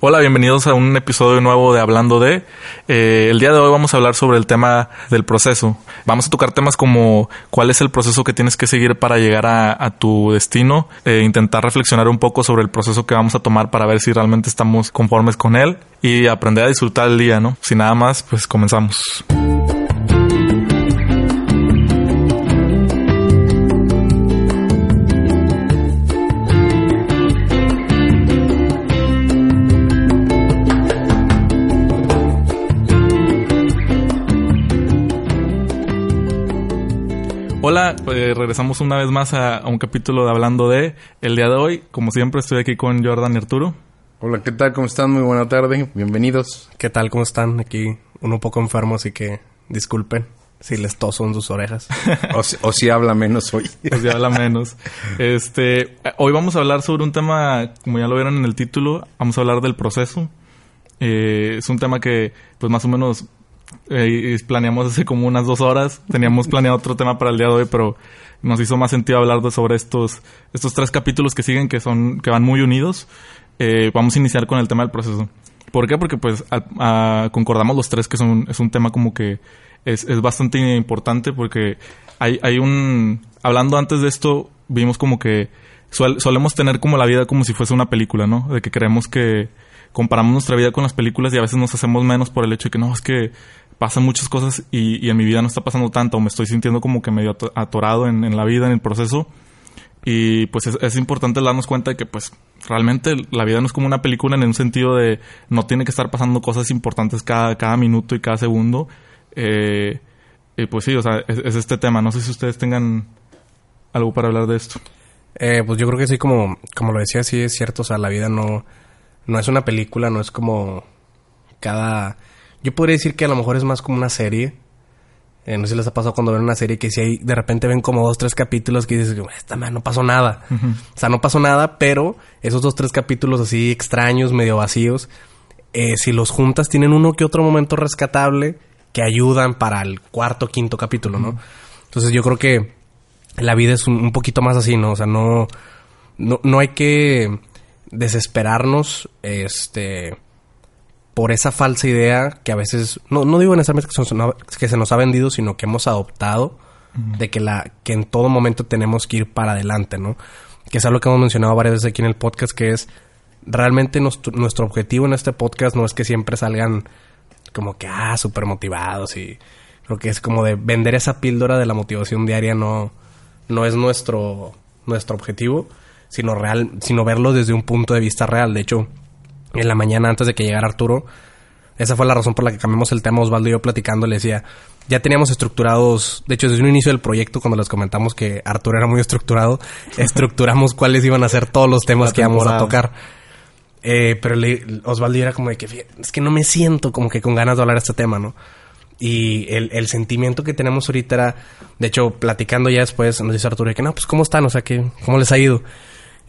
Hola, bienvenidos a un episodio nuevo de Hablando de. Eh, el día de hoy vamos a hablar sobre el tema del proceso. Vamos a tocar temas como cuál es el proceso que tienes que seguir para llegar a, tu destino, eh, intentar reflexionar un poco sobre el proceso que vamos a tomar para ver si realmente estamos conformes con él y aprender a disfrutar el día, ¿no? Sin nada más, pues comenzamos. Hola, pues regresamos una vez más a, un capítulo de Hablando de el día de hoy. Como siempre, estoy aquí con Jordan y Arturo. Hola, ¿qué tal? ¿Cómo están? Muy buena tarde. Bienvenidos. ¿Qué tal? ¿Cómo están? Aquí uno un poco enfermo, así que disculpen si les toso en sus orejas. o, si, habla menos hoy. o si habla menos. Este, hoy vamos a hablar sobre un tema, como ya lo vieron en el título, vamos a hablar del proceso. Eh, es un tema que, pues más o menos eh, planeamos hace como unas dos horas. Teníamos planeado otro tema para el día de hoy, pero nos hizo más sentido hablar de sobre estos, estos tres capítulos que siguen, que son, que van muy unidos. Eh, vamos a iniciar con el tema del proceso. ¿Por qué? Porque pues concordamos los tres que son, es un tema como que es, es bastante importante porque hay, hay un... Hablando antes de esto, vimos como que solemos tener como la vida como si fuese una película, ¿no? De que creemos que comparamos nuestra vida con las películas y a veces nos hacemos menos por el hecho de que no, es que pasan muchas cosas y, en mi vida no está pasando tanto, o me estoy sintiendo como que medio atorado en, la vida, en el proceso. Y pues es, importante darnos cuenta de que pues realmente la vida no es como una película en un sentido de no tiene que estar pasando cosas importantes cada, cada minuto y cada segundo. Eh, y pues sí, o sea, es, este tema. No sé si ustedes tengan algo para hablar de esto. Eh, pues yo creo que sí, como, como lo decía, sí es cierto. O sea, la vida no, no es una película, no es como cada yo podría decir que a lo mejor es más como una serie. Eh, no sé si les ha pasado cuando ven una serie que si hay, de repente ven como dos, tres capítulos que dices, esta man, no pasó nada. O sea, no pasó nada, pero esos dos, tres capítulos así extraños, medio vacíos, eh, si los juntas tienen uno que otro momento rescatable que ayudan para el cuarto, quinto capítulo, ¿no? Entonces yo creo que la vida es un, un, poquito más así, ¿no? O sea, no, no, no hay que desesperarnos, este por esa falsa idea que a veces, no, no digo necesariamente que, que se nos ha vendido, sino que hemos adoptado de que, la, que en todo momento tenemos que ir para adelante, ¿no? Que es algo que hemos mencionado varias veces aquí en el podcast, que es realmente nuestro, objetivo en este podcast no es que siempre salgan como que, ah, súper motivados y creo que es como de vender esa píldora de la motivación diaria no, no es nuestro, nuestro objetivo, sino, real, sino verlo desde un punto de vista real. De hecho, en la mañana antes de que llegara Arturo. Esa fue la razón por la que cambiamos el tema. Osvaldo y yo platicando le decía, ya teníamos estructurados, de hecho desde un inicio del proyecto cuando les comentamos que Arturo era muy estructurado, estructuramos cuáles iban a ser todos los temas que íbamos a tocar. Eh, pero Osvaldo era como de que es que no me siento como que con ganas de hablar de este tema, ¿no? Y el, el, sentimiento que tenemos ahorita era, de hecho, platicando ya después, nos dice Arturo que no, pues cómo están, o sea, que, ¿cómo les ha ido?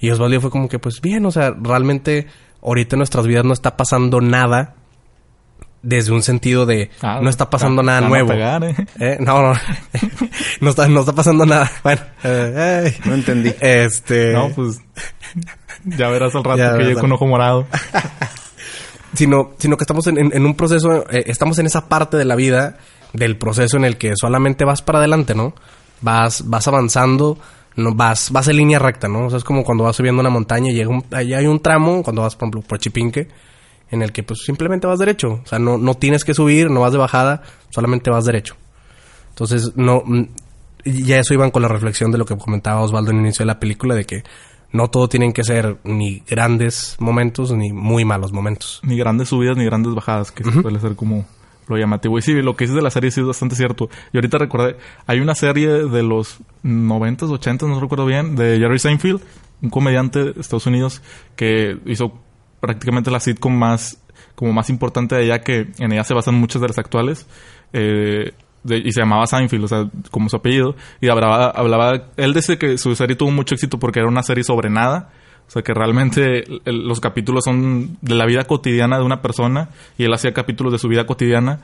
Y Osvaldo fue como que, pues bien, o sea, realmente ahorita en nuestras vidas no está pasando nada desde un sentido de ah, no está pasando nada nuevo. ¿eh? ¿eh? No, no. no, está, no está pasando nada. Bueno, eh, no entendí. Este. No, pues. Ya verás al rato que llegue con ojo morado. sino, sino que estamos en, en, un proceso, eh, estamos en esa parte de la vida, del proceso en el que solamente vas para adelante, ¿no? Vas, vas avanzando, no vas, vas en línea recta, ¿no? O sea, es como cuando vas subiendo una montaña y llega un, ahí hay un tramo, cuando vas, por ejemplo, por Chipinque, en el que pues simplemente vas derecho. O sea, no, no tienes que subir, no vas de bajada, solamente vas derecho. Entonces, no, mm, ya eso iban con la reflexión de lo que comentaba Osvaldo en el inicio de la película, de que no todo tienen que ser ni grandes momentos ni muy malos momentos. Ni grandes subidas ni grandes bajadas, que suele ser como lo llamativo. Y sí, lo que dices de la serie sí es bastante cierto. Y ahorita recordé, hay una serie de los 90s, 80 no recuerdo bien, de Jerry Seinfeld, un comediante de Estados Unidos que hizo prácticamente la sitcom más como más importante de ella que en ella se basan muchas de las actuales eh, y se llamaba Seinfeld, o sea, como su apellido y hablaba, hablaba él dice que su serie tuvo mucho éxito porque era una serie sobre nada o sea, que realmente el- los capítulos son de la vida cotidiana de una persona y él hacía capítulos de su vida cotidiana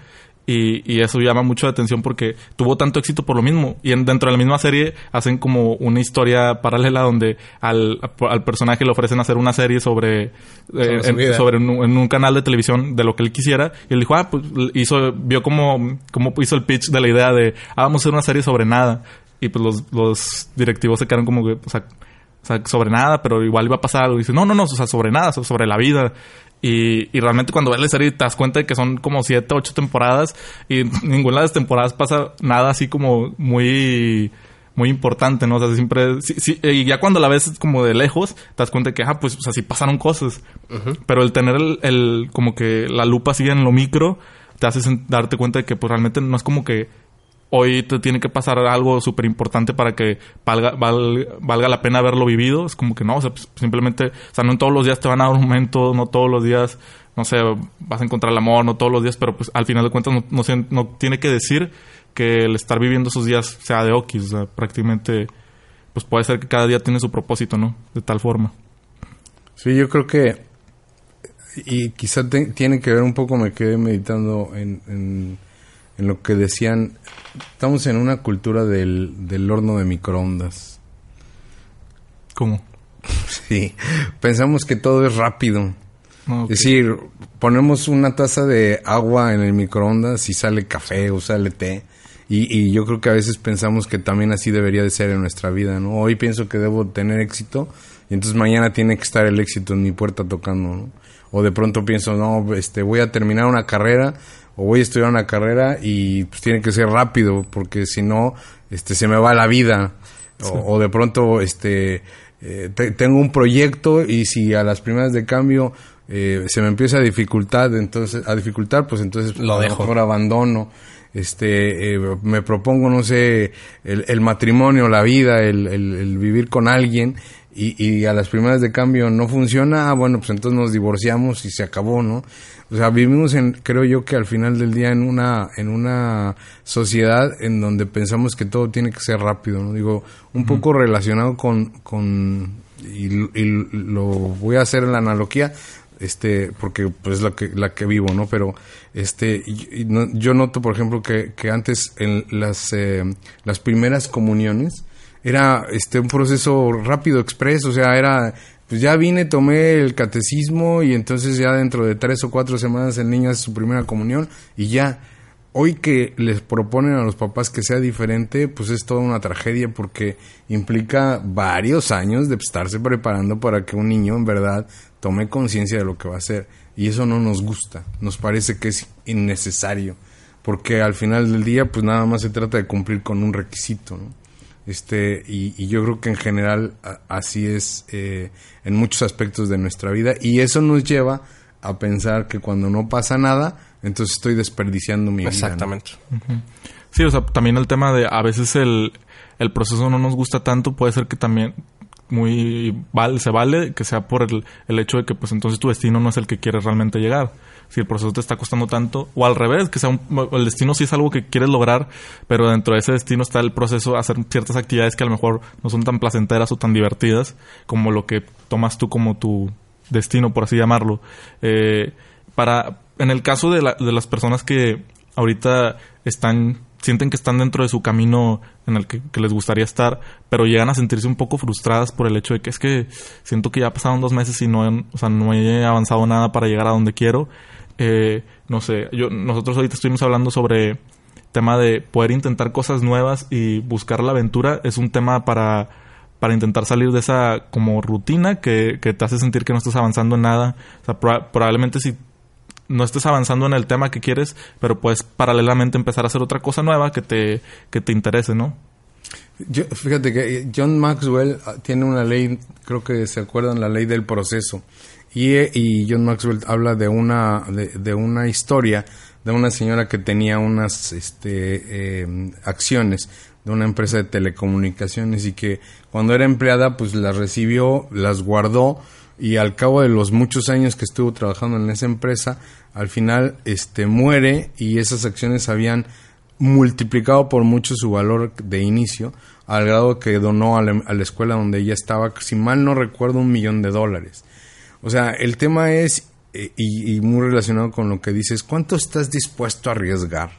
y, y eso llama mucho la atención porque tuvo tanto éxito por lo mismo. Y en- dentro de la misma serie hacen como una historia paralela donde al, al personaje le ofrecen hacer una serie sobre, eh, Sobre su en, vida. sobre un, en un canal de televisión de lo que él quisiera. Y él dijo, ah, pues hizo, vio como, como hizo el pitch de la idea de, ah, vamos a hacer una serie sobre nada. Y pues los, los directivos se quedaron como que, o sea, o sea, sobre nada, pero igual iba a pasar algo. Y dice, no, no, no, o sea, sobre nada, so- sobre la vida. Y, y realmente cuando ves la serie te das cuenta de que son como siete, ocho temporadas y ninguna de las temporadas pasa nada así como muy muy importante, ¿no? O sea, siempre... sí- sí, y ya cuando la ves como de lejos, te das cuenta de que, ah, pues, o sea, sí pasaron cosas. Pero el tener el, el- como que la lupa así en lo micro, te hace darte cuenta de que, pues, realmente no es como que hoy te tiene que pasar algo súper importante para que valga, val- valga la pena haberlo vivido. Es como que no, o sea, pues, simplemente, o sea, no todos los días te van a dar un momento, no todos los días, no sé, vas a encontrar el amor, no todos los días, pero pues al final de cuentas no, no, tiene que decir que el estar viviendo esos días sea de Okis, o sea, prácticamente, pues puede ser que cada día tiene su propósito, ¿no? De tal forma. Sí, yo creo que... Y quizá tiene que ver un poco, me quedé meditando en, en, en lo que decían. Estamos en una cultura del, del horno de microondas. ¿Cómo? Sí, pensamos que todo es rápido. Ok. Es decir, ponemos una taza de agua en el microondas y sale café o sale té. Y, y yo creo que a veces pensamos que también así debería de ser en nuestra vida, ¿no? Hoy pienso que debo tener éxito y entonces mañana tiene que estar el éxito en mi puerta tocando, ¿no? O de pronto pienso, no, este, voy a terminar una carrera o voy a estudiar una carrera y pues tiene que ser rápido porque si no, este, se me va la vida. O, o de pronto, este, eh, te- tengo un proyecto y si a las primeras de cambio eh, se me empieza a dificultar, entonces, a dificultar, pues entonces Lo dejo. mejor abandono. Este, eh, me propongo, no sé, el, el matrimonio, la vida, el, el- el vivir con alguien y, y a las primeras de cambio no funciona, ah, bueno, pues entonces nos divorciamos y se acabó, ¿no? O sea, vivimos en, creo yo que al final del día en una, en una sociedad en donde pensamos que todo tiene que ser rápido, ¿no? Digo, un poco relacionado con, con, y, y lo voy a hacer en la analogía, este, porque pues es la que, la que vivo, ¿no? Pero, este, y- y no- yo noto, por ejemplo, que, que antes en las, eh, las primeras comuniones era, este, un proceso rápido, expreso, o sea, era, pues ya vine, tomé el catecismo y entonces ya dentro de tres o cuatro semanas el niño hace su primera comunión y ya. Hoy que les proponen a los papás que sea diferente, pues es toda una tragedia porque implica varios años de estarse preparando para que un niño en verdad tome conciencia de lo que va a hacer. Y eso no nos gusta, nos parece que es innecesario, porque al final del día pues nada más se trata de cumplir con un requisito, ¿no? Este, y, y yo creo que en general a- así es eh, en muchos aspectos de nuestra vida y eso nos lleva a pensar que cuando no pasa nada, entonces estoy desperdiciando mi vida. ¿no? Exactamente. Sí, o sea, también el tema de a veces el, el proceso no nos gusta tanto, puede ser que también muy se vale que sea por el, el hecho de que pues entonces tu destino no es el que quieres realmente llegar. Si el proceso te está costando tanto, o al revés, que sea un, el destino sí es algo que quieres lograr, pero dentro de ese destino está el proceso de hacer ciertas actividades que a lo mejor no son tan placenteras o tan divertidas como lo que tomas tú como tu destino, por así llamarlo. Eh, para, en el caso de, la- de las personas que ahorita están, sienten que están dentro de su camino en el que, les gustaría estar, pero llegan a sentirse un poco frustradas por el hecho de que es que siento que ya pasaron dos meses y no, he- o sea, no he avanzado nada para llegar a donde quiero. Eh, no sé, yo, nosotros ahorita estuvimos hablando sobre tema de poder intentar cosas nuevas y buscar la aventura. Es un tema para, para intentar salir de esa como rutina que, que te hace sentir que no estás avanzando en nada. O sea, proba- probablemente si no estés avanzando en el tema que quieres, pero puedes paralelamente empezar a hacer otra cosa nueva que te, que te interese, ¿no? Yo- fíjate que eh, John Maxwell ah, tiene una ley, creo que se acuerdan, la ley del proceso. Y, eh, y John Maxwell habla de una, de, de una historia de una señora que tenía unas este, eh, acciones de una empresa de telecomunicaciones y que cuando era empleada pues las recibió, las guardó y al cabo de los muchos años que estuvo trabajando en esa empresa, al final este muere y esas acciones habían multiplicado por mucho su valor de inicio, al grado que donó a la, a la escuela donde ella estaba, si mal no recuerdo, un millón de dólares. O sea, el tema es, eh, y, y muy relacionado con lo que dices, ¿cuánto estás dispuesto a arriesgar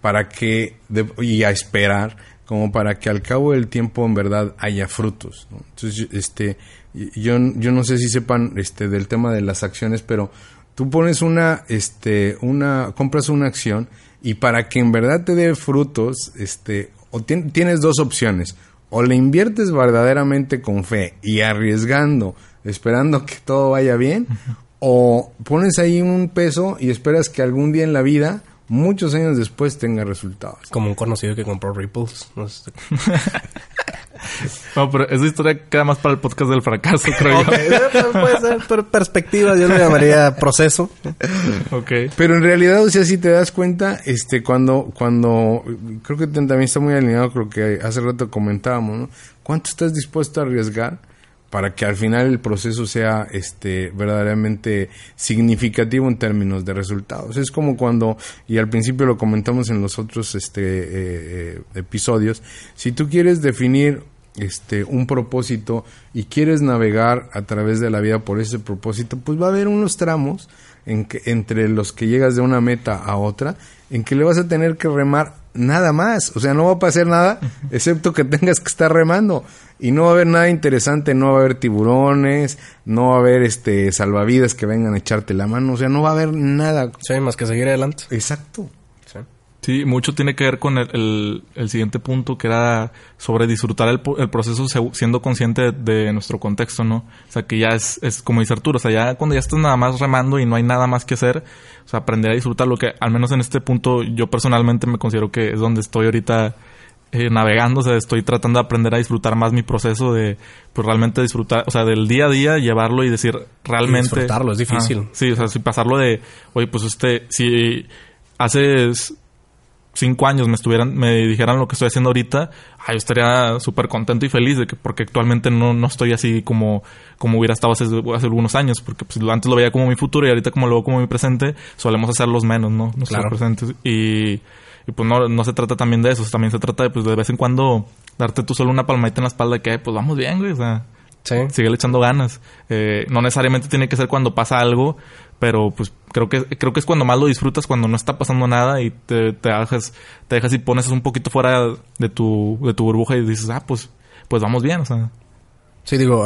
para que, de- y a esperar, como para que al cabo del tiempo en verdad haya frutos? ¿no? Entonces, este, yo, yo no sé si sepan este, del tema de las acciones, pero tú pones una, este, una, compras una acción y para que en verdad te dé frutos, este, o tien- tienes dos opciones. O le inviertes verdaderamente con fe y arriesgando, esperando que todo vaya bien, o pones ahí un peso y esperas que algún día en la vida, muchos años después, tenga resultados. Como un conocido que compró Ripples. No sé. No, pero esa historia queda más para el podcast del fracaso, creo Ok, puede ser per- perspectiva, yo lo llamaría proceso. yo. Ok. Pero en realidad, o sea, si te das cuenta, este, cuando, cuando, creo que también está muy alineado con lo que hace rato comentábamos, ¿no? ¿Cuánto estás dispuesto a arriesgar para que al final el proceso sea, este, verdaderamente significativo en términos de resultados? Es como cuando, y al principio lo comentamos en los otros, este, eh, eh, episodios, si tú quieres definir este un propósito y quieres navegar a través de la vida por ese propósito, pues va a haber unos tramos en que, entre los que llegas de una meta a otra, en que le vas a tener que remar nada más, o sea, no va a pasar nada excepto que tengas que estar remando y no va a haber nada interesante, no va a haber tiburones, no va a haber este salvavidas que vengan a echarte la mano, o sea, no va a haber nada. Sí, más que seguir adelante. Exacto. Sí. Mucho tiene que ver con el, el- el siguiente punto, que era sobre disfrutar el, el proceso siendo consciente de, de nuestro contexto, ¿no? O sea, que ya es, es como dice Arturo, o sea, ya cuando ya estás nada más remando y no hay nada más que hacer, o sea, aprender a disfrutar lo que, al menos en este punto, yo personalmente me considero que es donde estoy ahorita eh, navegando, o sea, estoy tratando de aprender a disfrutar más mi proceso de, pues realmente disfrutar, o sea, del día a día, llevarlo y decir, realmente... disfrutarlo, es difícil. Ah, sí, o sea, si pasarlo de, oye, pues este, si hace s- cinco años me estuvieran, me dijeran lo que estoy haciendo ahorita, ah, yo estaría súper contento y feliz de que, porque actualmente no, no estoy así como, como hubiera estado hace, hace algunos años, porque pues, antes lo veía como mi futuro y ahorita como lo veo como mi presente, solemos hacerlos menos, ¿no? Nuestros Claro. presentes. Y, y pues no, no se trata también de eso, también se trata de, pues, de vez en cuando darte tú solo una palmadita en la espalda de que, pues vamos bien, güey, o sea, Sí. sigue echando ganas. Eh, no necesariamente tiene que ser cuando pasa algo, pero pues creo que creo que es cuando más lo disfrutas cuando no está pasando nada y te, dejas te dejas y pones un poquito fuera de tu de tu burbuja y dices, "Ah, pues pues vamos bien", o sea, Sí, digo,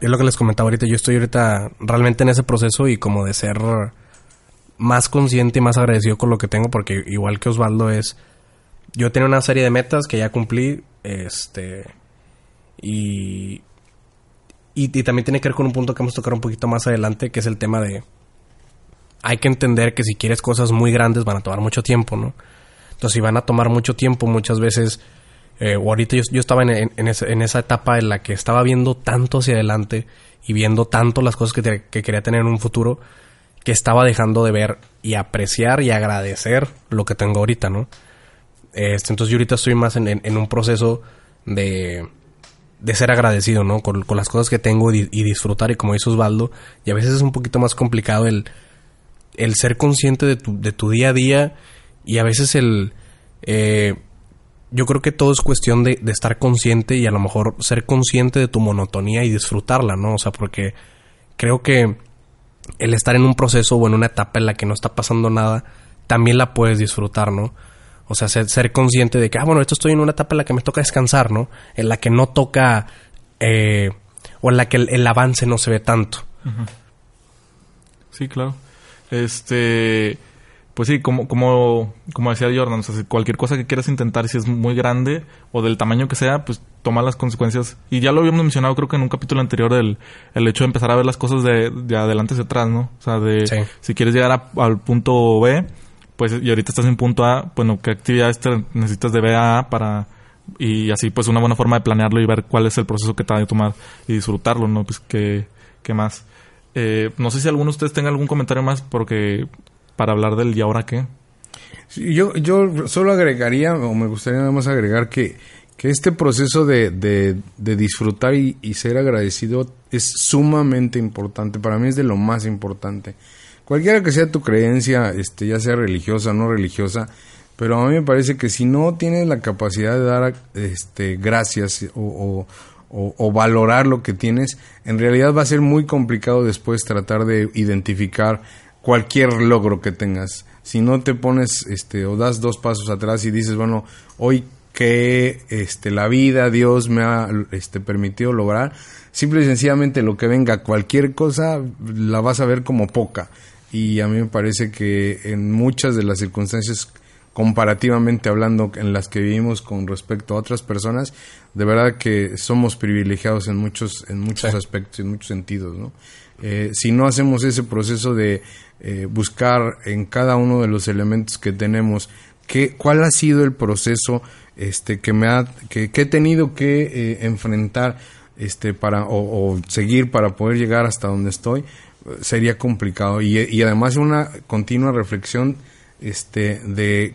es lo que les comentaba ahorita. Yo estoy ahorita realmente en ese proceso y como de ser más consciente y más agradecido con lo que tengo, porque igual que Osvaldo es. Yo tenía una serie de metas que ya cumplí, este. Y, y también tiene que ver con un punto que vamos a tocar un poquito más adelante, que es el tema de. Hay que entender que si quieres cosas muy grandes van a tomar mucho tiempo, ¿no? Entonces, si van a tomar mucho tiempo, muchas veces eh, o ahorita yo, yo estaba en, en- ese- en esa etapa en la que estaba viendo tanto hacia adelante y viendo tanto las cosas que, que quería tener en un futuro que estaba dejando de ver y apreciar y agradecer lo que tengo ahorita, ¿no? Este, entonces yo ahorita estoy más en, en- en un proceso de, de ser agradecido, ¿no? Con, con las cosas que tengo y, y disfrutar y como dice Osvaldo, y a veces es un poquito más complicado el, el ser consciente de tu, de tu día a día y a veces el... eh, yo creo que todo es cuestión de, de estar consciente y a lo mejor ser consciente de tu monotonía y disfrutarla, ¿no? O sea, porque creo que el estar en un proceso o en una etapa en la que no está pasando nada, también la puedes disfrutar, ¿no? O sea, ser, ser consciente de que, ah, bueno, esto estoy en una etapa en la que me toca descansar, ¿no? En la que no toca, eh, o en la que el, el avance no se ve tanto. Sí, claro. Este, pues sí, como, como, como decía Jordan, o sea, si cualquier cosa que quieras intentar, si es muy grande o del tamaño que sea, pues toma las consecuencias. Y ya lo habíamos mencionado, creo que en un capítulo anterior, el, el hecho de empezar a ver las cosas de, de adelante hacia atrás, ¿no? O sea, de Sí. si quieres llegar a- al punto B, pues, y ahorita estás en punto A, bueno, ¿qué actividades te necesitas de B a A para, y así, pues, una buena forma de planearlo y ver cuál es el proceso que te va a tomar y disfrutarlo, ¿no? Pues, ¿qué, qué más? Eh, no sé si alguno de ustedes tenga algún comentario más porque para hablar del y ahora qué. Yo, yo solo agregaría, o me gustaría nada más agregar que, que este proceso de, de, disfrutar y, ser agradecido es sumamente importante. Para mí es de lo más importante. Cualquiera que sea tu creencia, este, ya sea religiosa o no religiosa, pero a mí me parece que si no tienes la capacidad de dar este, gracias o, o, valorar lo que tienes, en realidad va a ser muy complicado después tratar de identificar cualquier logro que tengas. Si no te pones este, o das dos pasos atrás y dices, bueno, hoy que este, la vida, Dios me ha este, permitido lograr, simple y sencillamente lo que venga, cualquier cosa, la vas a ver como poca. Y a mí me parece que en muchas de las circunstancias comparativamente hablando en las que vivimos con respecto a otras personas, de verdad que somos privilegiados en muchos, en muchos sí. aspectos, en muchos sentidos, ¿no? Eh, si no hacemos ese proceso de eh, buscar en cada uno de los elementos que tenemos qué, cuál ha sido el proceso este, que me ha, que, que he tenido que eh, enfrentar este, para, o, o, seguir para poder llegar hasta donde estoy, sería complicado. Y, y además una continua reflexión este, de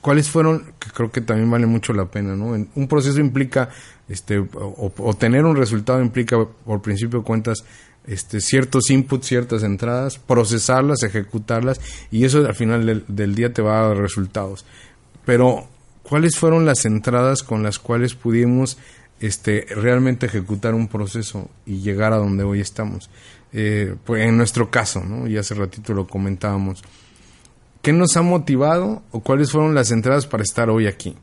cuáles fueron, que creo que también vale mucho la pena, ¿no? Un proceso implica, este, o, o tener un resultado implica, por principio de cuentas, este, ciertos inputs, ciertas entradas, procesarlas, ejecutarlas, y eso al final del, del día te va a dar resultados. Pero, ¿cuáles fueron las entradas con las cuales pudimos este, realmente ejecutar un proceso y llegar a donde hoy estamos? Eh, pues en nuestro caso, ¿no? Y hace ratito lo comentábamos ¿Qué nos ha motivado o cuáles fueron las entradas para estar hoy aquí?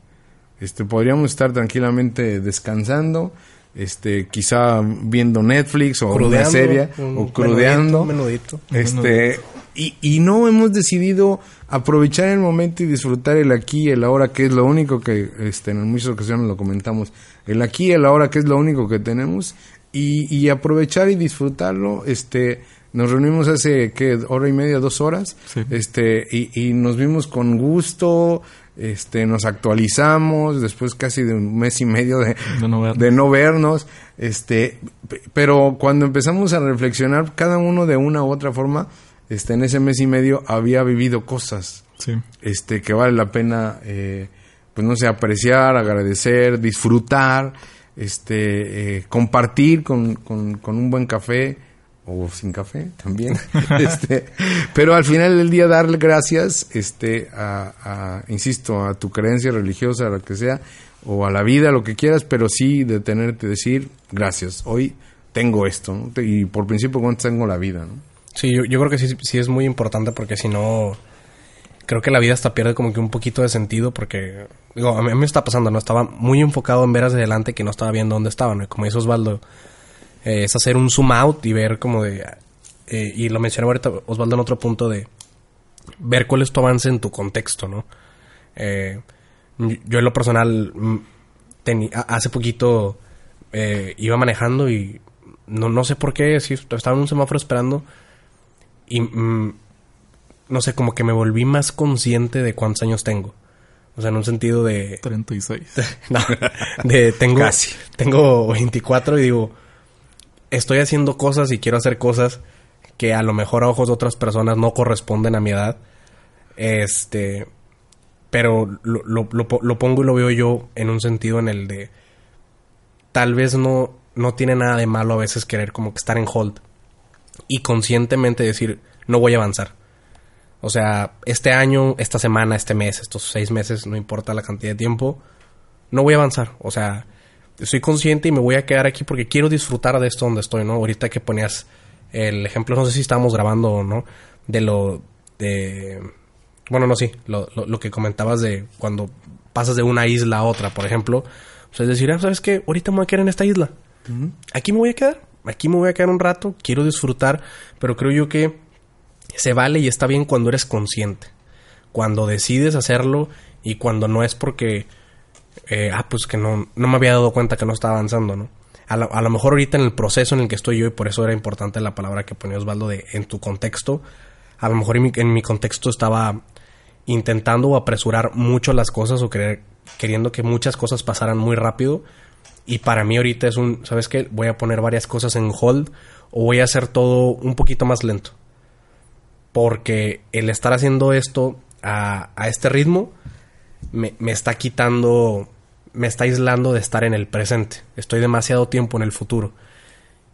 Este, podríamos estar tranquilamente descansando, este, quizá viendo Netflix o crudeando, una serie o crudeando, menudito, este, y, y no hemos decidido aprovechar el momento y disfrutar el aquí y el ahora, que es lo único que, este, en muchas ocasiones lo comentamos, el aquí y el ahora, que es lo único que tenemos, y, y aprovechar y disfrutarlo, este, nos reunimos hace ¿qué? hora y media, dos horas, sí. este, y, y, nos vimos con gusto, este, nos actualizamos después casi de un mes y medio de, de, no, de no, vernos, este, pero cuando empezamos a reflexionar, cada uno de una u otra forma, este, en ese mes y medio había vivido cosas, sí. este, que vale la pena, eh, pues no sé, apreciar, agradecer, disfrutar, este, eh, compartir con, con, con un buen café, o sin café también este pero al final del día darle gracias este a, a, insisto a tu creencia religiosa a lo que sea o a la vida lo que quieras pero sí detenerte decir gracias hoy tengo esto ¿no? y por principio cuando tengo la vida ¿no? sí yo, yo creo que sí sí es muy importante porque si no creo que la vida hasta pierde como que un poquito de sentido porque digo a mí me está pasando no estaba muy enfocado en ver hacia adelante que no estaba viendo dónde estaba ¿no? como dice Osvaldo eh, es hacer un zoom out y ver como de... Eh, y lo mencioné ahorita Osvaldo en otro punto de ver cuál es tu avance en tu contexto, ¿no? Eh, yo en lo personal hace poquito eh, iba manejando y no, no sé por qué, sí, estaba en un semáforo esperando y mm, no sé, como que me volví más consciente de cuántos años tengo. O sea, en un sentido de... 36. no, de tengo... Casi. Tengo 24 y digo estoy haciendo cosas y quiero hacer cosas que a lo mejor a ojos de otras personas no corresponden a mi edad. Este. Pero lo, lo, pongo y lo veo yo en un sentido en el de. Tal vez no, no tiene nada de malo a veces querer como que estar en hold. Y conscientemente decir, no voy a avanzar. O sea, este año, esta semana, este mes, estos seis meses, no importa la cantidad de tiempo, no voy a avanzar. O sea, soy consciente y me voy a quedar aquí porque quiero disfrutar de esto donde estoy, ¿no? Ahorita que ponías el ejemplo, no sé si estábamos grabando o no, de lo de... Bueno, no, sí, lo, lo, lo, que comentabas de cuando pasas de una isla a otra, por ejemplo. Pues es decir, ah, ¿sabes qué? Ahorita me voy a quedar en esta isla. Uh -huh. Aquí me voy a quedar. Aquí me voy a quedar un rato. Quiero disfrutar. Pero creo yo que se vale y está bien cuando eres consciente. Cuando decides hacerlo y cuando no es porque eh, ah, pues que no, no me había dado cuenta que no estaba avanzando, ¿no? A lo, a lo, mejor ahorita en el proceso en el que estoy yo, y por eso era importante la palabra que ponía Osvaldo de en tu contexto, a lo mejor en mi, en mi contexto estaba intentando apresurar mucho las cosas o querer, queriendo que muchas cosas pasaran muy rápido. Y para mí ahorita es un, ¿sabes qué? Voy a poner varias cosas en hold o voy a hacer todo un poquito más lento. Porque el estar haciendo esto a, a este ritmo me, está quitando, me está aislando de estar en el presente. Estoy demasiado tiempo en el futuro.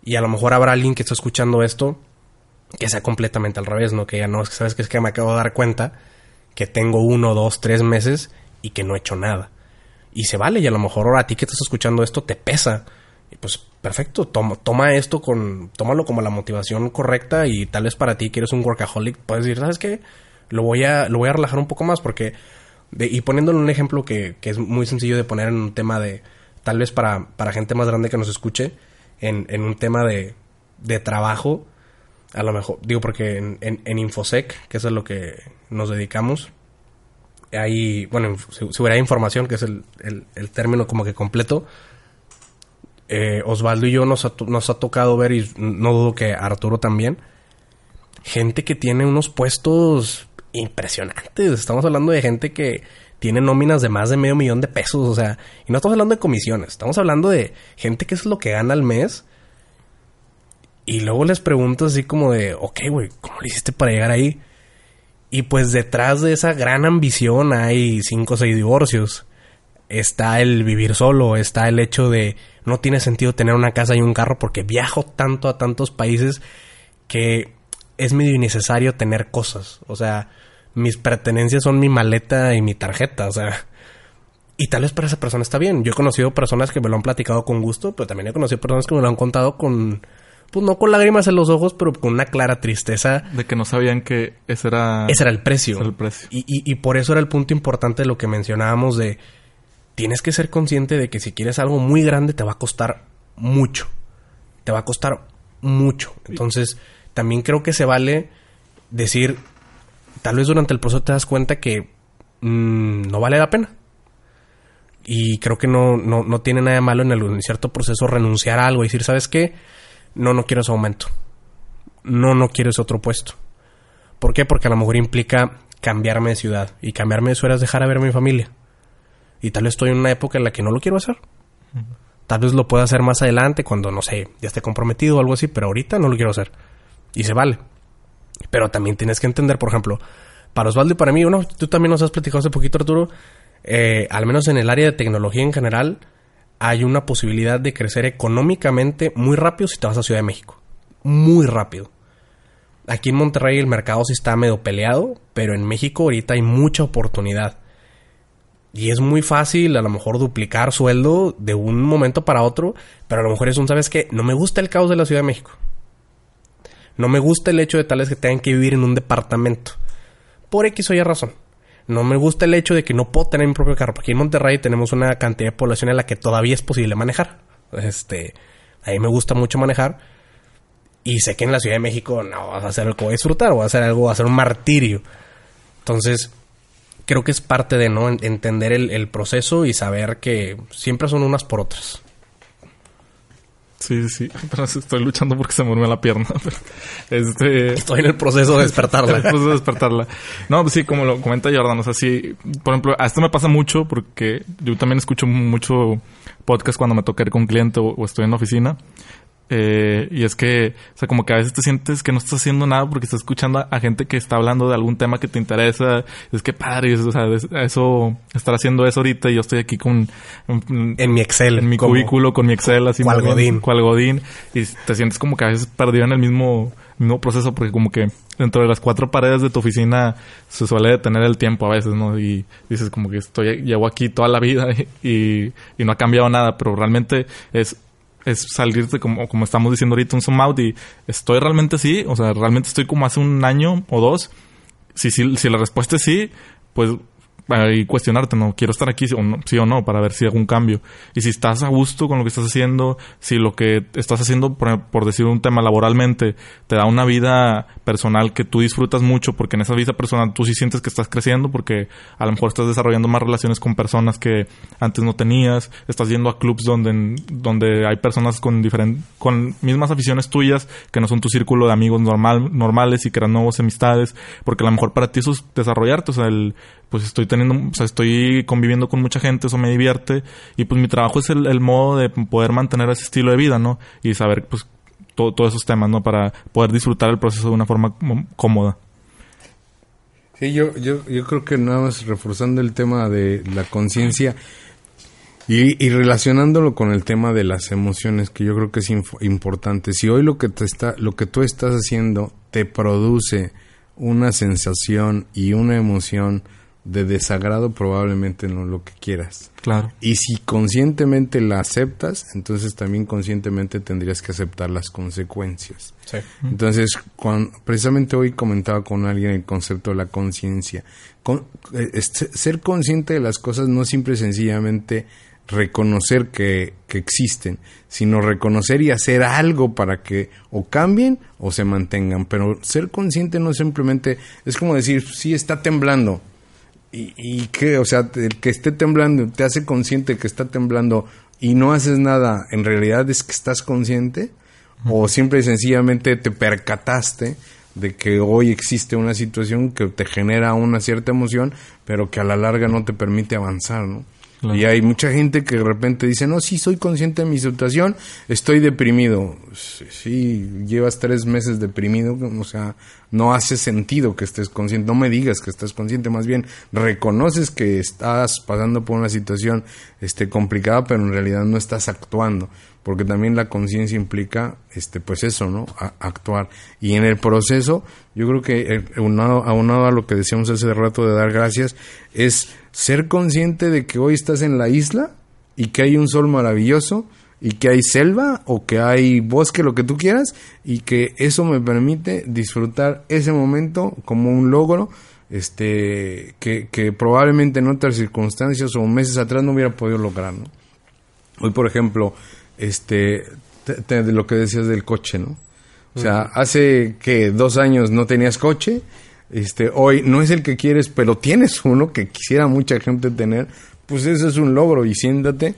Y a lo mejor habrá alguien que está escuchando esto que sea completamente al revés, ¿no? Que ya no, sabes que es que me acabo de dar cuenta que tengo uno, dos, tres meses y que no he hecho nada. Y se vale, y a lo mejor ahora a ti que estás escuchando esto te pesa. Y pues perfecto, toma, toma esto con, tómalo como la motivación correcta y tal vez para ti que eres un workaholic, puedes decir, ¿sabes qué? Lo voy a, lo voy a relajar un poco más porque, y poniéndole un ejemplo que, que, es muy sencillo de poner en un tema de, tal vez para, para gente más grande que nos escuche, en, en un tema de, de trabajo, a lo mejor, digo porque en, en, Infosec, que es a lo que nos dedicamos, hay, bueno, seguridad de información, que es el, el, término como que completo, eh, Osvaldo y yo nos ha, nos ha tocado ver, y no dudo que Arturo también, gente que tiene unos puestos impresionantes. Estamos hablando de gente que tiene nóminas de más de medio millón de pesos, o sea, y no estamos hablando de comisiones, estamos hablando de gente que es lo que gana al mes y luego les pregunto así como de, ok, güey, ¿cómo le hiciste para llegar ahí? Y pues detrás de esa gran ambición hay cinco o seis divorcios. Está el vivir solo, está el hecho de no tiene sentido tener una casa y un carro porque viajo tanto a tantos países que es medio innecesario tener cosas. O sea, mis pertenencias son mi maleta y mi tarjeta, o sea. Y tal vez para esa persona está bien. Yo he conocido personas que me lo han platicado con gusto, pero también he conocido personas que me lo han contado con pues no con lágrimas en los ojos, pero con una clara tristeza. De que no sabían que ese era... Ese era el precio. el precio. Y, y, y, por eso era el punto importante de lo que mencionábamos de... Tienes que ser consciente de que si quieres algo muy grande te va a costar mucho. Te va a costar mucho. Entonces, también creo que se vale decir... Tal vez durante el proceso te das cuenta que mmm, no vale la pena. Y creo que no, no, no tiene nada de malo en, el, en cierto proceso renunciar a algo y decir, ¿sabes qué? no, no quiero ese aumento. No, no quiero ese otro puesto. ¿Por qué? Porque a lo mejor implica cambiarme de ciudad. Y cambiarme de ciudad es dejar a ver a mi familia. Y tal vez estoy en una época en la que no lo quiero hacer. Tal vez lo pueda hacer más adelante cuando, no sé, ya esté comprometido o algo así, pero ahorita no lo quiero hacer. Y se vale. Pero también tienes que entender, por ejemplo, para Osvaldo y para mí, uno, tú también nos has platicado hace poquito, Arturo, eh, al menos en el área de tecnología en general, hay una posibilidad de crecer económicamente muy rápido si te vas a Ciudad de México. Muy rápido. Aquí en Monterrey el mercado sí está medio peleado, pero en México ahorita hay mucha oportunidad. Y es muy fácil a lo mejor duplicar sueldo de un momento para otro, pero a lo mejor es un, ¿sabes qué? No me gusta el caos de la Ciudad de México. No me gusta el hecho de tales que tengan que vivir en un departamento. Por X o Y razón. No me gusta el hecho de que no puedo tener mi propio carro. Porque en Monterrey tenemos una cantidad de población en la que todavía es posible manejar. Este, a mí me gusta mucho manejar. Y sé que en la Ciudad de México no vas a hacer algo a disfrutar, o a hacer algo, a hacer un martirio. Entonces, creo que es parte de no entender el proceso y saber que siempre son unas por otras. Sí, sí, pero estoy luchando porque se me durmió la pierna. este... Estoy en el proceso de despertarla. en el proceso de despertarla. No, pues sí, como lo comenta Jordan, o sea, sí, por ejemplo, a esto me pasa mucho porque yo también escucho mucho podcast cuando me toca ir con un cliente o, o estoy en la oficina. Eh, y es que, o sea, como que a veces te sientes que no estás haciendo nada porque estás escuchando a, gente que está hablando de algún tema que te interesa. Es que padre, o sea, eso, estar haciendo eso ahorita y yo estoy aquí con... En, mi Excel. En mi cubículo con mi Excel, así. Cual Godín. Cual Godín. Y te sientes como que a veces perdido en el mismo, mismo proceso porque como que dentro de las cuatro paredes de tu oficina se suele detener el tiempo a veces, ¿no? Y dices como que estoy, llevo aquí toda la vida y, y no ha cambiado nada, pero realmente es es salirte como, como estamos diciendo ahorita, un zoom out y estoy realmente sí, o sea, realmente estoy como hace un año o dos. Si, si, si la respuesta es sí, pues y cuestionarte, ¿no? Quiero estar aquí, o no, sí o no, para ver si hago un cambio. Y si estás a gusto con lo que estás haciendo, si lo que estás haciendo, por, decir un tema laboralmente, te da una vida personal que tú disfrutas mucho, porque en esa vida personal tú sí sientes que estás creciendo, porque a lo mejor estás desarrollando más relaciones con personas que antes no tenías, estás yendo a clubs donde, donde hay personas con diferentes, con mismas aficiones tuyas, que no son tu círculo de amigos normal, normales y creas nuevas amistades, porque a lo mejor para ti eso es desarrollarte, o sea, el, pues estoy teniendo, o sea, estoy conviviendo con mucha gente, eso me divierte y pues mi trabajo es el, modo de poder mantener ese estilo de vida, ¿no? Y saber pues todos esos temas, ¿no? Para poder disfrutar el proceso de una forma cómoda. Sí, yo, yo, yo creo que nada más reforzando el tema de la conciencia y, y relacionándolo con el tema de las emociones, que yo creo que es importante. Si hoy lo que te está, lo que tú estás haciendo te produce una sensación y una emoción de desagrado, probablemente no lo que quieras. Claro. Y si conscientemente la aceptas, entonces también conscientemente tendrías que aceptar las consecuencias. Sí. Entonces, precisamente hoy comentaba con alguien el concepto de la conciencia. Con- eh, ser consciente de las cosas no es simple sencillamente reconocer que, que existen, sino reconocer y hacer algo para que o cambien o se mantengan. Pero ser consciente no simplemente es como decir, sí está temblando. ¿Y, y qué? O sea, el que esté temblando te hace consciente que está temblando y no haces nada, ¿en realidad es que estás consciente? ¿O simple y sencillamente te percataste de que hoy existe una situación que te genera una cierta emoción, pero que a la larga no te permite avanzar, ¿no? Y hay mucha gente que de repente dice, no, sí, soy consciente de mi situación, estoy deprimido. Sí, llevas tres meses deprimido, o sea, no hace sentido que estés consciente, no me digas que estás consciente, más bien reconoces que estás pasando por una situación este, complicada, pero en realidad no estás actuando, porque también la conciencia implica, este, pues eso, ¿no? Actuar. Y en el proceso, yo creo que eh, aunado, aunado a lo que decíamos hace rato de dar gracias, es ser consciente de que hoy estás en la isla y que hay un sol maravilloso y que hay selva o que hay bosque, lo que tú quieras, y que eso me permite disfrutar ese momento como un logro este que, que probablemente en otras circunstancias o meses atrás no hubiera podido lograr, ¿no? Hoy, por ejemplo, este te- te- de lo que decías del coche, ¿no? O sea, hace que dos años no tenías coche, este, hoy no es el que quieres, pero tienes uno que quisiera mucha gente tener, pues eso es un logro y siéntate,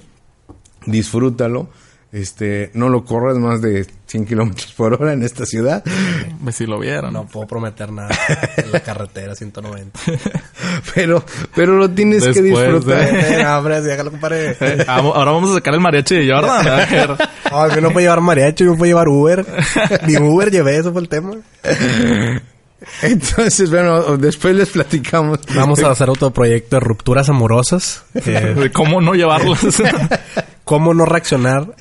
disfrútalo, este, no lo corras más de 100 kilómetros por hora en esta ciudad, Pues si lo vieran. No puedo prometer nada en la carretera 190. pero, pero lo tienes que disfrutar. de- Eh, hombre, déjalo, compadre. Eh, Ahora vamos a sacar el mariachi de Jordan. A ver. No, yo no puedo llevar mariachi, no puedo llevar Uber. Ni Uber llevé, eso fue el tema. Entonces, bueno, después les platicamos. Vamos a hacer otro proyecto de rupturas amorosas. eh, De ¿Cómo no llevarlos? ¿Cómo no reaccionar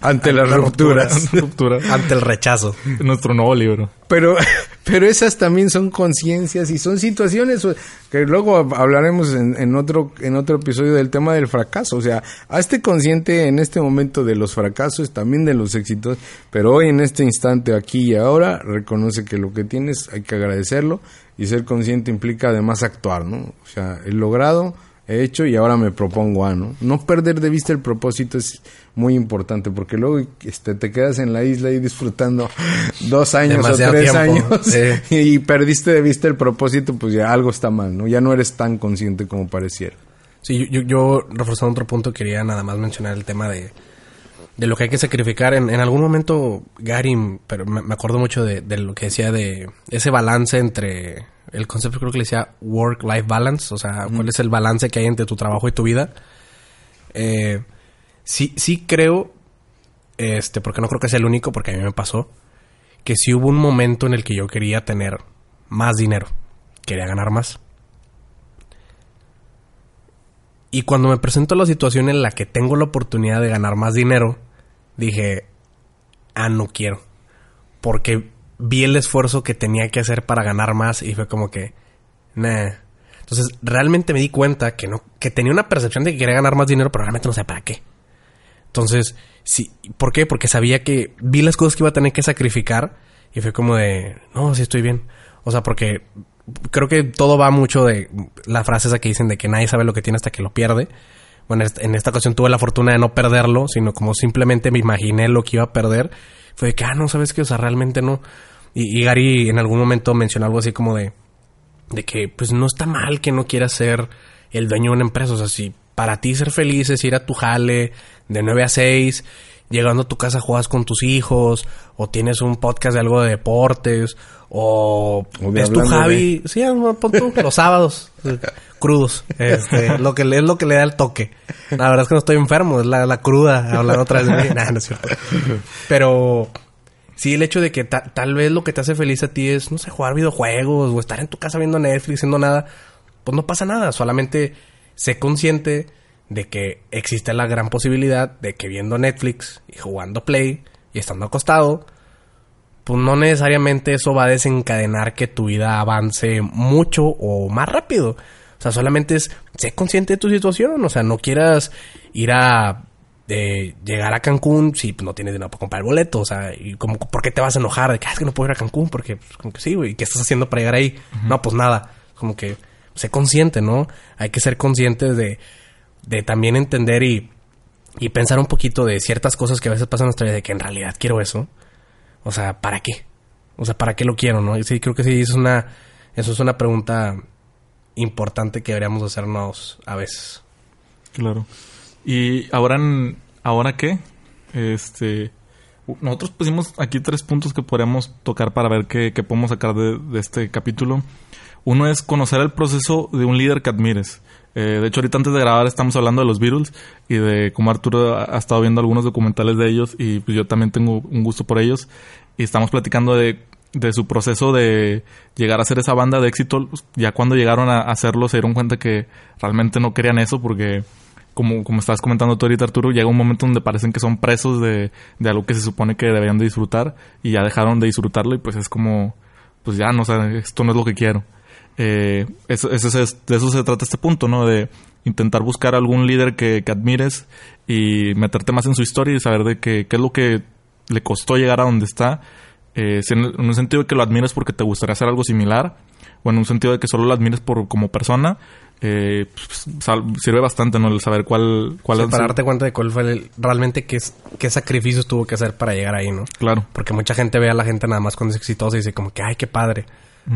ante las rupturas. Ruptura. ante el rechazo? Nuestro nuevo libro. Pero, pero esas también son conciencias y son situaciones que luego hab- hablaremos en, en otro en otro episodio del tema del fracaso. O sea, hazte consciente en este momento de los fracasos, también de los éxitos, pero hoy en este instante, aquí y ahora, reconoce que lo que tienes hay que agradecerlo y ser consciente implica además actuar, ¿no? O sea, he logrado, he hecho y ahora me propongo a, ¿no? No perder de vista el propósito es muy importante porque luego este, te quedas en la isla y disfrutando dos años Demasiado o tres tiempo, años sí. y perdiste de vista el propósito, pues ya algo está mal, ¿no? Ya no eres tan consciente como pareciera. Sí, yo, yo, yo, reforzando otro punto, quería nada más mencionar el tema de, de lo que hay que sacrificar. En, en algún momento, Gary, pero me, me acuerdo mucho de, de lo que decía de ese balance entre el concepto, creo que le decía work-life balance, o sea, cuál es el balance que hay entre tu trabajo y tu vida. Eh, sí, sí creo, este, porque no creo que sea el único, porque a mí me pasó, que sí hubo un momento en el que yo quería tener más dinero, quería ganar más. Y cuando me presento a la situación en la que tengo la oportunidad de ganar más dinero, dije, ah, no quiero. Porque vi el esfuerzo que tenía que hacer para ganar más y fue como que, nah. Entonces, realmente me di cuenta que no, que tenía una percepción de que quería ganar más dinero, pero realmente no sé para qué. Entonces, sí, ¿por qué? Porque sabía que vi las cosas que iba a tener que sacrificar y fue como de, no, sí estoy bien. O sea, porque creo que todo va mucho de la frase esa que dicen de que nadie sabe lo que tiene hasta que lo pierde. Bueno, en esta- ocasión tuve la fortuna de no perderlo, sino como simplemente me imaginé lo que iba a perder. Fue de que, ah, no, ¿sabes qué? O sea, realmente no. Y, Gary en algún momento mencionó algo así como de, de que pues no está mal que no quieras ser el dueño de una empresa. O sea, si para ti ser feliz es ir a tu jale de 9 a 6, llegando a tu casa juegas con tus hijos, o tienes un podcast de algo de deportes, o, O de es tu hablando Javi, sí, pon tú, los sábados, eh, crudos, este, lo que le, es lo que le da el toque. La verdad es que no estoy enfermo, es la, la cruda, hablando otra vez de mí. Nah, no es cierto. Pero Sí, el hecho de que ta- tal vez lo que te hace feliz a ti es, no sé, jugar videojuegos o estar en tu casa viendo Netflix, haciendo nada, pues no pasa nada. Solamente sé consciente de que existe la gran posibilidad de que viendo Netflix y jugando Play y estando acostado, pues no necesariamente eso va a desencadenar que tu vida avance mucho o más rápido. O sea, solamente es, sé consciente de tu situación. O sea, no quieras ir a eh, llegar a Cancún si no tienes dinero para comprar el boleto. O sea, y como, ¿por qué te vas a enojar? De que, "Ah, es que no puedo ir a Cancún porque, pues, como que sí, güey. ¿Qué estás haciendo para llegar ahí? No, pues nada. Como que, sé consciente, ¿no? Hay que ser conscientes de, de también entender y, y pensar un poquito de ciertas cosas que a veces pasan en nuestra vida de que en realidad quiero eso. O sea, ¿para qué? O sea, ¿para qué lo quiero, no? Y sí, creo que sí, es una, eso es una pregunta importante que deberíamos hacernos a veces. Claro. Y ahora, ¿ahora qué? Este... Nosotros pusimos aquí tres puntos que podríamos tocar para ver qué, qué podemos sacar de este capítulo. Uno es conocer el proceso de un líder que admires. Eh, de hecho, ahorita antes de grabar estamos hablando de los Beatles y de cómo Arturo ha, estado viendo algunos documentales de ellos y pues yo también tengo un gusto por ellos. Y estamos platicando de, de su proceso de llegar a ser esa banda de éxito. Ya cuando llegaron a hacerlo se dieron cuenta que realmente no querían eso porque como, como estabas comentando tú ahorita, Arturo, llega un momento donde parecen que son presos de, de algo que se supone que deberían de disfrutar y ya dejaron de disfrutarlo y pues es como, pues ya, no, sea, esto no es lo que quiero. Eh, eso, eso es- de eso se trata este punto, ¿no? De intentar buscar algún líder que, que admires y meterte más en su historia y saber de qué es lo que le costó llegar a donde está. Eh, si en, en un sentido de que lo admires porque te gustaría hacer algo similar o en un sentido de que solo lo admires por como persona, eh, pues, sal- sirve bastante, ¿no? El saber cuál, cuál es- para darte cuenta de cuál fue el- realmente qué, qué sacrificios tuvo que hacer para llegar ahí, ¿no? Claro. Porque mucha gente ve a la gente nada más cuando es exitosa y dice como que, ay, qué padre.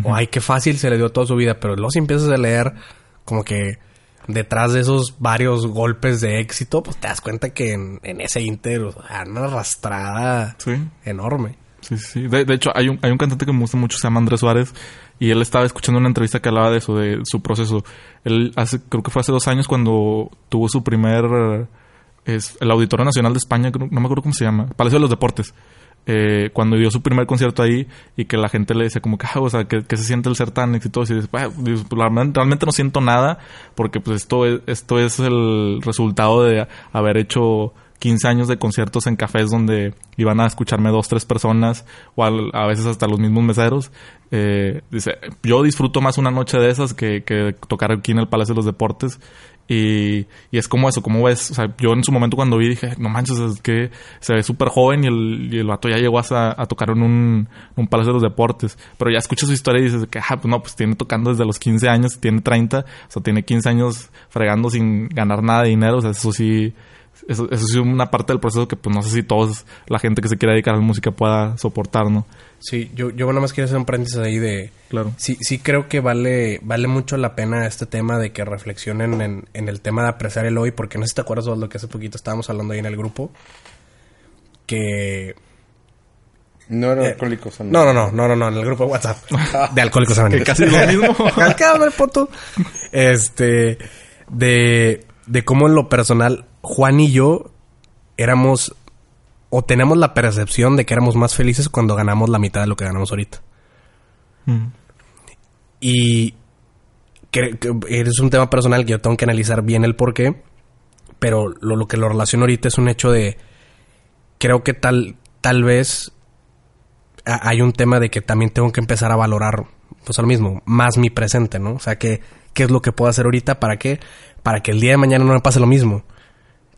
O ay, qué fácil se le dio toda su vida. Pero luego si empiezas a leer como que detrás de esos varios golpes de éxito, pues te das cuenta que en, en ese inter, o sea, una arrastrada Sí. enorme. Sí, sí, sí. De, de hecho, hay un, hay un cantante que me gusta mucho, se llama Andrés Suárez, y él estaba escuchando una entrevista que hablaba de eso, de su proceso. Él hace, creo que fue hace dos años cuando tuvo su primer, es el Auditorio Nacional de España, no me acuerdo cómo se llama, Palacio de los Deportes. Eh, cuando dio su primer concierto ahí y que la gente le decía como que, ah, que, que se siente el ser tan exitoso y dices, "Ah", dices, pues, realmente, realmente no siento nada porque pues esto es, esto es el resultado de haber hecho 15 años de conciertos en cafés donde iban a escucharme dos, tres personas o a veces hasta los mismos meseros. Eh, dice, yo disfruto más una noche de esas que, tocar aquí en el Palacio de los Deportes. Y, es como eso, como ves, o sea, yo en su momento cuando vi dije, no manches, es que se ve súper joven y el, y el vato ya llegó a tocar en un, un Palacio de los Deportes. Pero ya escuchas su historia y dices que, ah, pues no, pues tiene tocando desde los 15 años, tiene 30, o sea, tiene 15 años fregando sin ganar nada de dinero, o sea, eso sí, eso, eso es una parte del proceso que pues no sé si todos, la gente que se quiera dedicar a la música pueda soportar, ¿no? Sí, yo, yo nada más quiero hacer un paréntesis ahí de... Claro. Sí, sí creo que vale, vale mucho la pena este tema de que reflexionen en, en el tema de apreciar el hoy, porque no sé si te acuerdas de lo que hace poquito estábamos hablando ahí en el grupo, que... No era Eh, alcohólicos No, no, no, no, no, no, en el grupo de WhatsApp de Alcohólicos Anónimos. Que casi lo mismo. Calcado, puto. Este, de, de cómo en lo personal, Juan y yo éramos, o tenemos la percepción de que éramos más felices cuando ganamos la mitad de lo que ganamos ahorita. Mm. Y que, que es un tema personal que yo tengo que analizar bien el por qué. Pero lo, lo que lo relaciono ahorita es un hecho de. Creo que tal, tal vez a- hay un tema de que también tengo que empezar a valorar, pues lo mismo, más mi presente, ¿no? O sea, que, ¿qué es lo que puedo hacer ahorita? ¿Para qué? Para que el día de mañana no me pase lo mismo.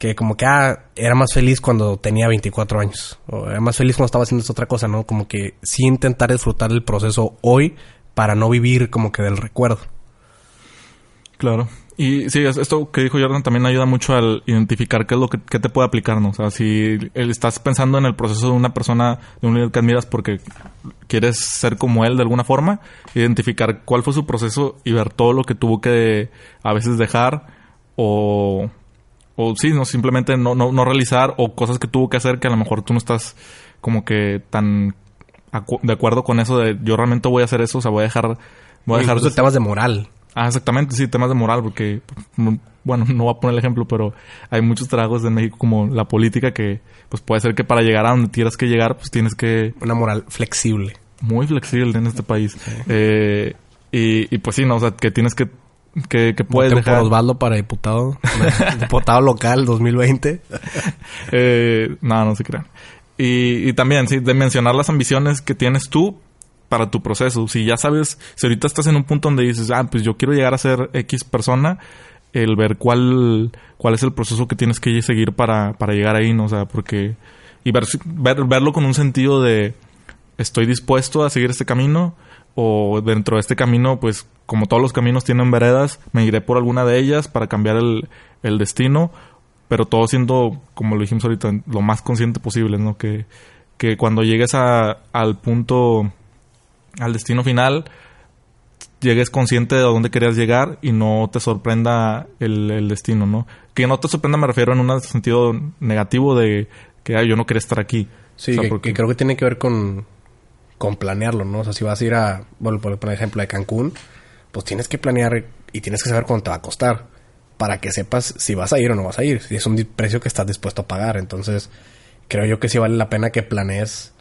Que como que, ah, era más feliz cuando tenía 24 años. O era más feliz cuando estaba haciendo esta otra cosa, ¿no? Como que sí intentar disfrutar el proceso hoy para no vivir como que del recuerdo. Claro. Y sí, es- esto que dijo Jordan también ayuda mucho al identificar qué es lo que, te puede aplicar, ¿no? O sea, si estás pensando en el proceso de una persona, de un líder que admiras porque quieres ser como él de alguna forma, identificar cuál fue su proceso y ver todo lo que tuvo que a veces dejar o, o sí, no simplemente no, no, no realizar o cosas que tuvo que hacer que a lo mejor tú no estás como que tan acu- de acuerdo con eso de yo realmente voy a hacer eso, o sea, voy a dejar, voy a dejar Incluso temas de moral. Ah, exactamente, sí, temas de moral, porque, mm, bueno, no voy a poner el ejemplo, pero hay muchos tragos en México como la política que, pues puede ser que para llegar a donde tienes que llegar, pues tienes que... Una moral flexible. Muy flexible en este país. Eh, y, y pues sí, no, o sea, que tienes que que, que puedes Voten dejar... por Osvaldo para diputado. diputado local 2020. eh, no, no se crean. Y, y también, sí, de mencionar las ambiciones que tienes tú para tu proceso. Si ya sabes, si ahorita estás en un punto donde dices, ah, pues yo quiero llegar a ser X persona, el ver cuál, cuál es el proceso que tienes que seguir para, para llegar ahí, ¿no? O sea, porque... Y ver, ver, verlo con un sentido de, estoy dispuesto a seguir este camino o dentro de este camino, pues como todos los caminos tienen veredas, me iré por alguna de ellas para cambiar el, el destino, pero todo siendo, como lo dijimos ahorita, lo más consciente posible, ¿no? Que, que cuando llegues a, al punto, al destino final, llegues consciente de dónde querías llegar y no te sorprenda el, el destino, ¿no? Que no te sorprenda me refiero en un sentido negativo de que yo no quería estar aquí. Sí, o sea, que, porque... que creo que tiene que ver con, con planearlo, ¿no? O sea, si vas a ir a, bueno, por, ejemplo, de Cancún, pues tienes que planear y tienes que saber cuánto te va a costar para que sepas si vas a ir o no vas a ir, si es un precio que estás dispuesto a pagar. Entonces, creo yo que sí vale la pena que planees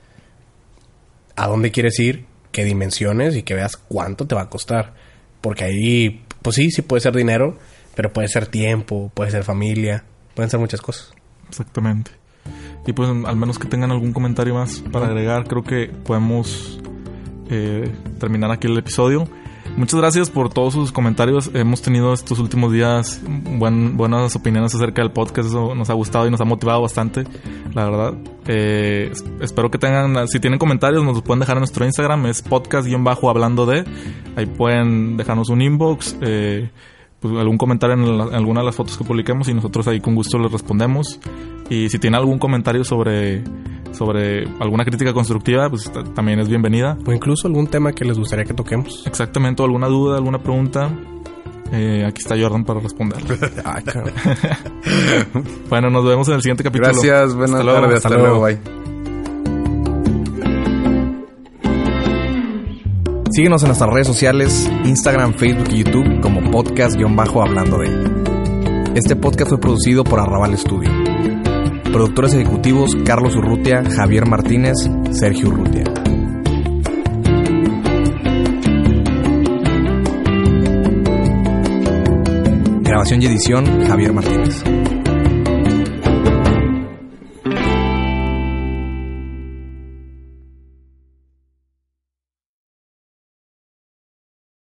a dónde quieres ir, qué dimensiones y que veas cuánto te va a costar. Porque ahí, pues sí, sí puede ser dinero, pero puede ser tiempo, puede ser familia, pueden ser muchas cosas. Exactamente. Y pues al menos que tengan algún comentario más para agregar, creo que podemos eh, terminar aquí el episodio. Muchas gracias por todos sus comentarios. Hemos tenido estos últimos días buen, buenas opiniones acerca del podcast. Eso nos ha gustado y nos ha motivado bastante, la verdad. Eh, espero que tengan, si tienen comentarios, nos los pueden dejar en nuestro Instagram. Es podcast-hablando de. Ahí pueden dejarnos un inbox. Eh, pues, algún comentario en, la, en, alguna de las fotos que publiquemos y nosotros ahí con gusto les respondemos. Y si tienen algún comentario sobre, sobre alguna crítica constructiva, pues también es bienvenida. O incluso algún tema que les gustaría que toquemos. Exactamente, o alguna duda, alguna pregunta. Eh, aquí está Jordan para responder. Ay, bueno, nos vemos en el siguiente capítulo. Gracias, buenas tardes, hasta, hasta luego, bye. Síguenos en nuestras redes sociales, Instagram, Facebook y YouTube como podcast-hablando de. Este podcast fue producido por Arrabal Studio. Productores ejecutivos Carlos Urrutia, Javier Martínez, Sergio Urrutia. Grabación y edición Javier Martínez.